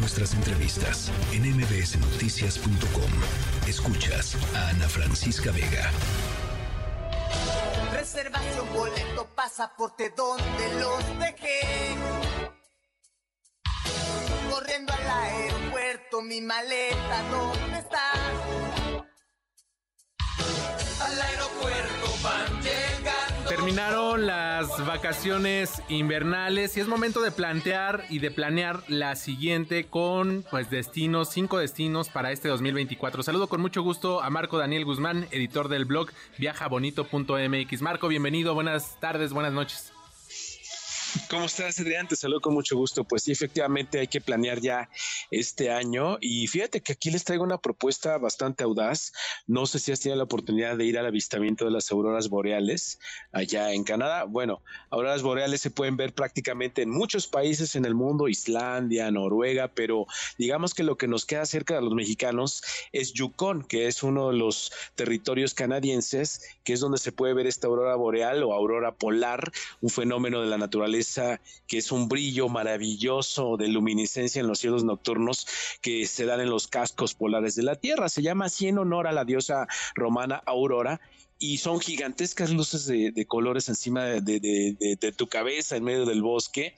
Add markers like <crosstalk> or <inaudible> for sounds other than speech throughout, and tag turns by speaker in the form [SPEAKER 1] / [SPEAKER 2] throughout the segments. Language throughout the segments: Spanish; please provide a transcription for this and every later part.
[SPEAKER 1] nuestras entrevistas en mbsnoticias.com. Escuchas a Ana Francisca Vega.
[SPEAKER 2] Reservación, boleto, pasaporte, ¿dónde los dejé? Corriendo al aeropuerto, mi maleta, ¿dónde está?
[SPEAKER 3] Terminaron las vacaciones invernales y es momento de plantear y de planear la siguiente con pues destinos, cinco destinos para este 2024. Saludo con mucho gusto a Marco Daniel Guzmán, editor del blog viajabonito.mx. Marco, bienvenido, buenas tardes, buenas noches.
[SPEAKER 4] ¿Cómo estás, Adrián? Te saludo con mucho gusto. Pues sí, efectivamente hay que planear ya este año. Y fíjate que aquí les traigo una propuesta bastante audaz. No sé si has tenido la oportunidad de ir al avistamiento de las auroras boreales allá en Canadá. Bueno, auroras boreales se pueden ver prácticamente en muchos países en el mundo, Islandia, Noruega, pero digamos que lo que nos queda cerca de los mexicanos es Yukon, que es uno de los territorios canadienses, que es donde se puede ver esta aurora boreal o aurora polar, un fenómeno de la naturaleza que es un brillo maravilloso de luminiscencia en los cielos nocturnos que se dan en los cascos polares de la Tierra. Se llama así en honor a la diosa romana Aurora y son gigantescas luces de, colores encima de, tu cabeza en medio del bosque,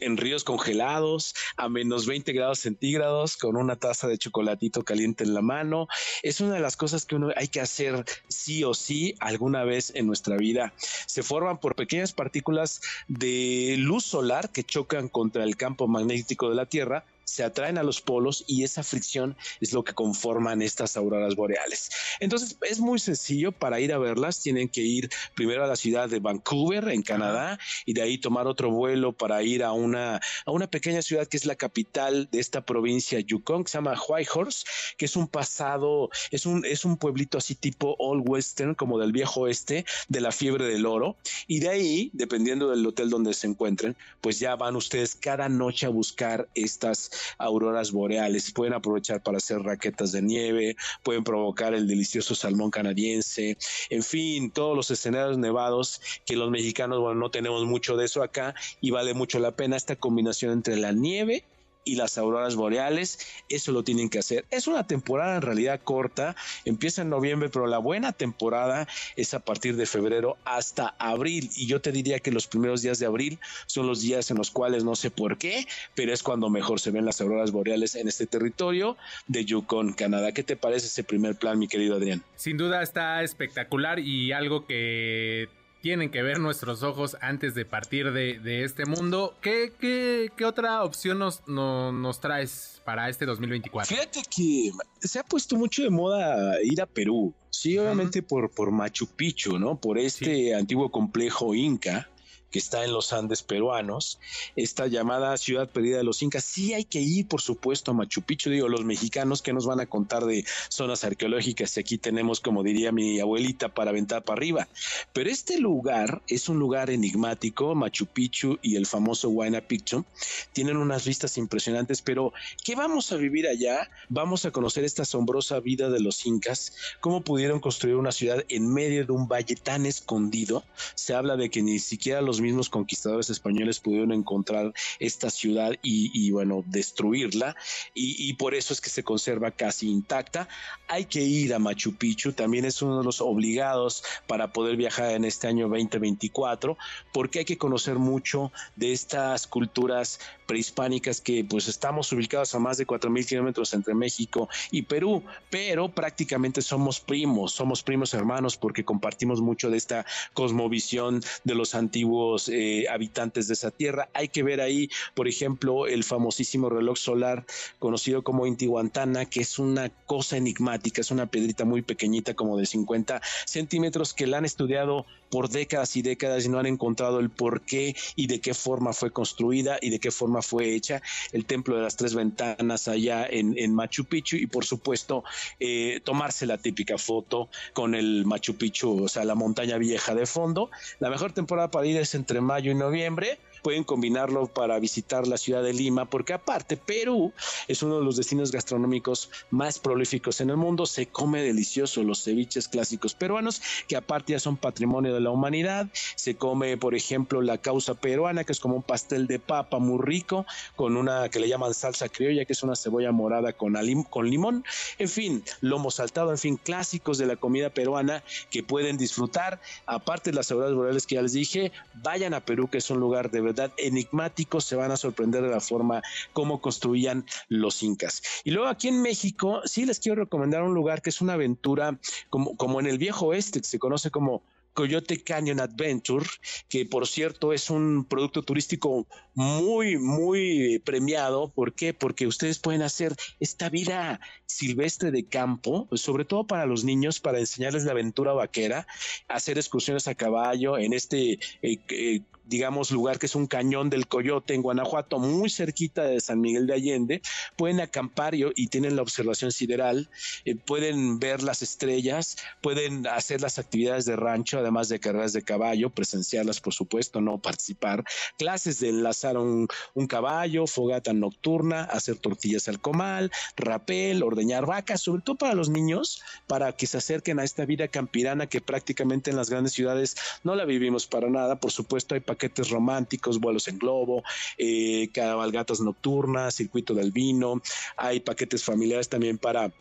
[SPEAKER 4] en ríos congelados, a menos 20 grados centígrados, con una taza de chocolatito caliente en la mano. Es una de las cosas que uno hay que hacer sí o sí alguna vez en nuestra vida. Se forman por pequeñas partículas de luz solar que chocan contra el campo magnético de la Tierra se atraen a los polos y esa fricción es lo que conforman estas auroras boreales. Entonces es muy sencillo para ir a verlas. Tienen que ir primero a la ciudad de Vancouver, en Canadá, y de ahí tomar otro vuelo para ir a una, a una pequeña ciudad que es la capital de esta provincia Yukon, que se llama Whitehorse, que es un pasado, es un, es un pueblito así tipo Old Western, como del viejo oeste, de la fiebre del oro. Y de ahí, dependiendo del hotel donde se encuentren, pues ya van ustedes cada noche a buscar estas auroras boreales. Pueden aprovechar para hacer raquetas de nieve, pueden provocar el delicioso salmón canadiense, en fin, todos los escenarios nevados que los mexicanos, bueno, no tenemos mucho de eso acá y vale mucho la pena esta combinación entre la nieve y las auroras boreales. Eso lo tienen que hacer. Es una temporada en realidad corta, empieza en noviembre, pero la buena temporada es a partir de febrero hasta abril. Y yo te diría que los primeros días de abril son los días en los cuales no sé por qué, pero es cuando mejor se ven las auroras boreales en este territorio de Yukon, Canadá. ¿Qué te parece ese primer plan, mi querido Adrián?
[SPEAKER 3] Sin duda está espectacular y algo que tienen que ver nuestros ojos antes de partir de, este mundo. ¿Qué, qué, otra opción nos, nos traes para este 2024?
[SPEAKER 4] Fíjate que se ha puesto mucho de moda ir a Perú. Sí, obviamente por, por Machu Picchu, ¿no? Por este antiguo complejo inca que está en los Andes peruanos, esta llamada ciudad perdida de los incas. Sí hay que ir, por supuesto, a Machu Picchu. Digo, los mexicanos que nos van a contar de zonas arqueológicas y aquí tenemos, como diría mi abuelita, para aventar para arriba. Pero este lugar es un lugar enigmático, Machu Picchu y el famoso Huayna Picchu. Tienen unas vistas impresionantes, pero ¿qué vamos a vivir allá? Vamos a conocer esta asombrosa vida de los incas, cómo pudieron construir una ciudad en medio de un valle tan escondido. Se habla de que ni siquiera los mismos conquistadores españoles pudieron encontrar esta ciudad y, bueno, destruirla. Y, por eso es que se conserva casi intacta. Hay que ir a Machu Picchu, también es uno de los obligados para poder viajar en este año 2024, porque hay que conocer mucho de estas culturas prehispánicas que pues estamos ubicados a más de 4.000 kilómetros entre México y Perú, pero prácticamente somos primos, somos primos hermanos porque compartimos mucho de esta cosmovisión de los antiguos eh, habitantes de esa tierra. Hay que ver ahí, por ejemplo, el famosísimo reloj solar conocido como Intihuantana, que es una cosa enigmática, es una piedrita muy pequeñita, como de 50 centímetros, que la han estudiado por décadas y décadas y no han encontrado el por qué y de qué forma fue construida y de qué forma fue hecha. El templo de las tres ventanas allá en, Machu Picchu y por supuesto eh, tomarse la típica foto con el Machu Picchu, o sea, la montaña vieja de fondo. La mejor temporada para ir es entre mayo y noviembre pueden combinarlo para visitar la ciudad de Lima, porque aparte Perú es uno de los destinos gastronómicos más prolíficos en el mundo, se come delicioso los ceviches clásicos peruanos, que aparte ya son patrimonio de la humanidad, se come por ejemplo la causa peruana, que es como un pastel de papa muy rico, con una que le llaman salsa criolla, que es una cebolla morada con, limón, en fin, lomo saltado, en fin, clásicos de la comida peruana que pueden disfrutar, aparte de las auroras boreales que ya les dije, vayan a Perú, que es un lugar de verdad enigmático, se van a sorprender de la forma como construían los incas. Y luego aquí en México, sí les quiero recomendar un lugar que es una aventura como, como en el viejo oeste, que se conoce como Coyote Canyon Adventure, que por cierto es un producto turístico muy, muy premiado. ¿Por qué? Porque ustedes pueden hacer esta vida silvestre de campo, pues sobre todo para los niños, para enseñarles la aventura vaquera, hacer excursiones a caballo en este eh, eh, digamos, lugar que es un cañón del Coyote en Guanajuato, muy cerquita de San Miguel de Allende, pueden acampar y, tienen la observación sideral, eh, pueden ver las estrellas, pueden hacer las actividades de rancho, además de carreras de caballo, presenciarlas, por supuesto, no participar, clases de enlazar un, un caballo, fogata nocturna, hacer tortillas al comal, rapel, ordeñar vacas, sobre todo para los niños, para que se acerquen a esta vida campirana que prácticamente en las grandes ciudades no la vivimos para nada, por supuesto hay paquetes románticos, vuelos en globo, eh, cabalgatas nocturnas, circuito del vino, hay paquetes familiares también para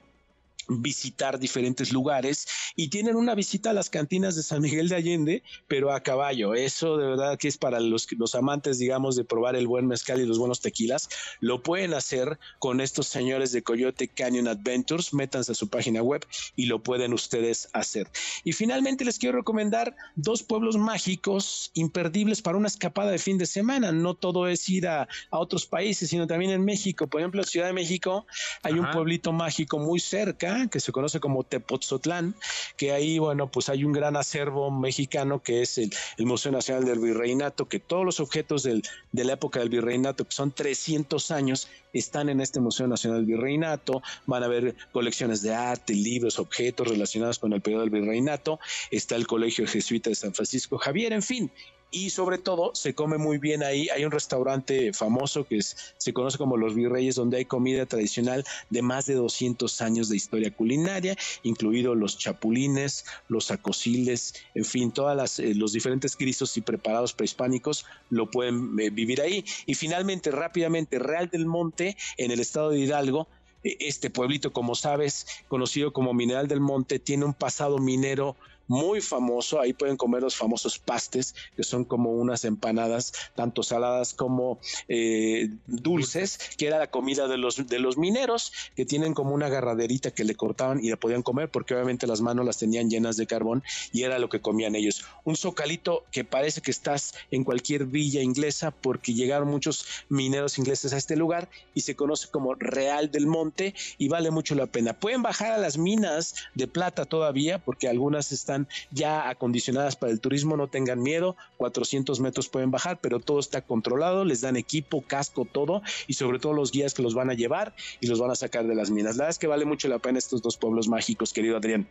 [SPEAKER 4] visitar diferentes lugares y tienen una visita a las cantinas de San Miguel de Allende, pero a caballo. Eso de verdad que es para los, los amantes, digamos, de probar el buen mezcal y los buenos tequilas. Lo pueden hacer con estos señores de Coyote Canyon Adventures. Métanse a su página web y lo pueden ustedes hacer. Y finalmente les quiero recomendar dos pueblos mágicos imperdibles para una escapada de fin de semana. No todo es ir a, otros países, sino también en México. Por ejemplo, en Ciudad de México hay un pueblito mágico muy cerca que se conoce como Tepoztlán, que ahí, bueno, pues hay un gran acervo mexicano que es el, Museo Nacional del Virreinato, que todos los objetos de la época del Virreinato, que son 300 años, están en este Museo Nacional del Virreinato, van a ver colecciones de arte, libros, objetos relacionados con el periodo del Virreinato, está el Colegio Jesuita de San Francisco Javier, en fin, y sobre todo se come muy bien ahí. Hay un restaurante famoso que se conoce como Los Virreyes, donde hay comida tradicional de más de 200 años de historia culinaria, incluidos los chapulines, los acosiles, en fin, todos eh, los diferentes grisos y preparados prehispánicos lo pueden eh, vivir ahí. Y finalmente, rápidamente, Real del Monte, en el estado de Hidalgo, e, este pueblito, como sabes, conocido como Mineral del Monte, tiene un pasado minero muy famoso. Ahí pueden comer los famosos pastes, que son como unas empanadas, tanto saladas como eh, dulces, que era la comida de los, de los mineros, que tienen como una agarraderita que le cortaban y la podían comer, porque obviamente las manos las tenían llenas de carbón y era lo que comían ellos. Un socalito que parece que estás en cualquier villa inglesa, porque llegaron muchos mineros ingleses a este lugar y se conoce como Real del Monte y vale mucho la pena. Pueden bajar a las minas de plata todavía, porque algunas están ya acondicionadas para el turismo, no tengan miedo, 400 metros pueden bajar, pero todo está controlado, les dan equipo, casco, todo, y sobre todo los guías que los van a llevar y los van a sacar de las minas. La verdad es que vale mucho la pena estos dos pueblos mágicos, querido Adrián.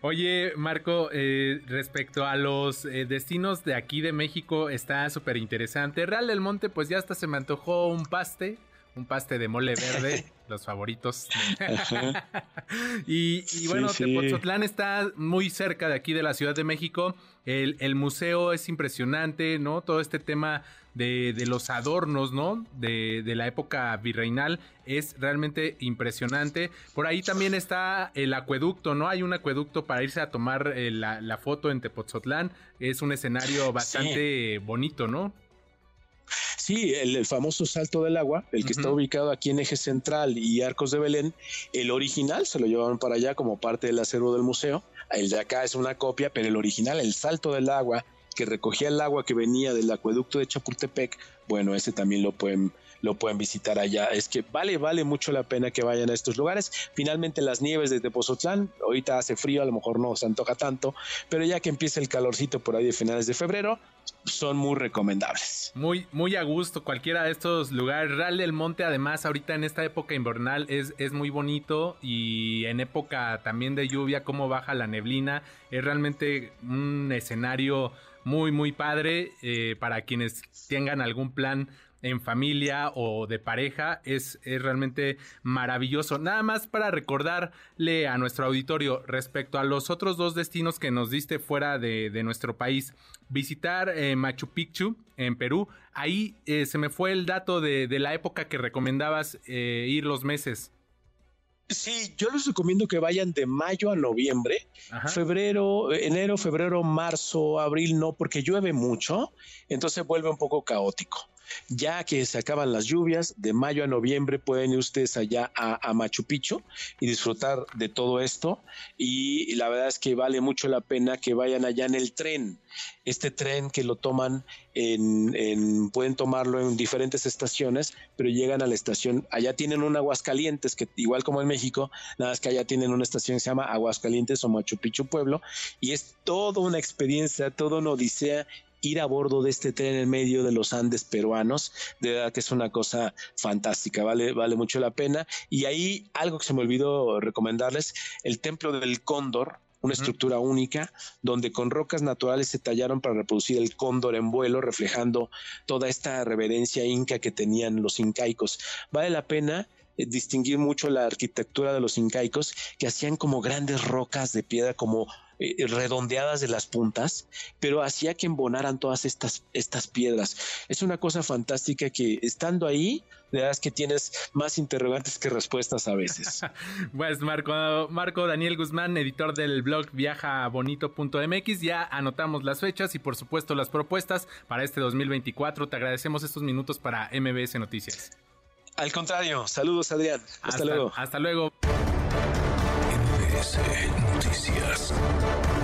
[SPEAKER 3] Oye, Marco, eh, respecto a los eh, destinos de aquí de México, está súper interesante. Real del Monte, pues ya hasta se me antojó un paste, un paste de mole verde. <laughs> los favoritos. <laughs> y, bueno, Tepoztlán está muy cerca de aquí de la Ciudad de México. El, museo es impresionante, ¿no? Todo este tema de, los adornos, ¿no? De, la época virreinal es realmente impresionante. Por ahí también está el acueducto, ¿no? Hay un acueducto para irse a tomar eh, la, foto en Tepoztlán. Es un escenario bastante bonito, ¿no?
[SPEAKER 4] Sí, el, famoso Salto del Agua, el que está ubicado aquí en Eje Central y Arcos de Belén, el original se lo llevaron para allá como parte del acervo del museo. El de acá es una copia, pero el original, el Salto del Agua, que recogía el agua que venía del acueducto de Chapultepec, bueno, ese también lo pueden lo pueden visitar allá. Es que vale, vale mucho la pena que vayan a estos lugares. Finalmente las nieves de Tepozotlán, ahorita hace frío, a lo mejor no se antoja tanto, pero ya que empieza el calorcito por ahí de finales de febrero, son muy recomendables.
[SPEAKER 3] Muy, muy a gusto cualquiera de estos lugares. Real del Monte, además, ahorita en esta época invernal es, es muy bonito y en época también de lluvia, cómo baja la neblina, es realmente un escenario muy, muy padre eh, para quienes tengan algún plan en familia o de pareja es, es, realmente maravilloso. Nada más para recordarle a nuestro auditorio respecto a los otros dos destinos que nos diste fuera de, de nuestro país. Visitar eh, Machu Picchu en Perú. Ahí eh, se me fue el dato de, de la época que recomendabas eh, ir los meses.
[SPEAKER 4] Sí, yo les recomiendo que vayan de mayo a noviembre, Ajá. febrero, enero, febrero, marzo, abril, no, porque llueve mucho, entonces vuelve un poco caótico. Ya que se acaban las lluvias, de mayo a noviembre pueden ir ustedes allá a, Machu Picchu y disfrutar de todo esto. Y la verdad es que vale mucho la pena que vayan allá en el tren. Este tren que lo toman en, en pueden tomarlo en diferentes estaciones, pero llegan a la estación. Allá tienen un Aguascalientes, que igual como en México, nada más que allá tienen una estación que se llama Aguascalientes o Machu Picchu Pueblo. Y es toda una experiencia, toda una odisea ir a bordo de este tren en medio de los Andes peruanos, de verdad que es una cosa fantástica, vale, vale mucho la pena. Y ahí algo que se me olvidó recomendarles, el Templo del Cóndor, una estructura única donde con rocas naturales se tallaron para reproducir el cóndor en vuelo, reflejando toda esta reverencia inca que tenían los incaicos. Vale la pena eh, distinguir mucho la arquitectura de los incaicos que hacían como grandes rocas de piedra como eh, redondeadas de las puntas, pero hacía que embonaran todas estas, estas piedras. Es una cosa fantástica que estando ahí, de verdad es que tienes más interrogantes que respuestas a veces. <laughs>
[SPEAKER 3] pues Marco, Marco Daniel Guzmán, editor del blog viajabonito.mx, ya anotamos las fechas y por supuesto las propuestas para este 2024. Te agradecemos estos minutos para MBS Noticias.
[SPEAKER 4] Al contrario, saludos Adrián. Hasta, hasta luego.
[SPEAKER 3] Hasta luego.
[SPEAKER 1] MBS Noticias.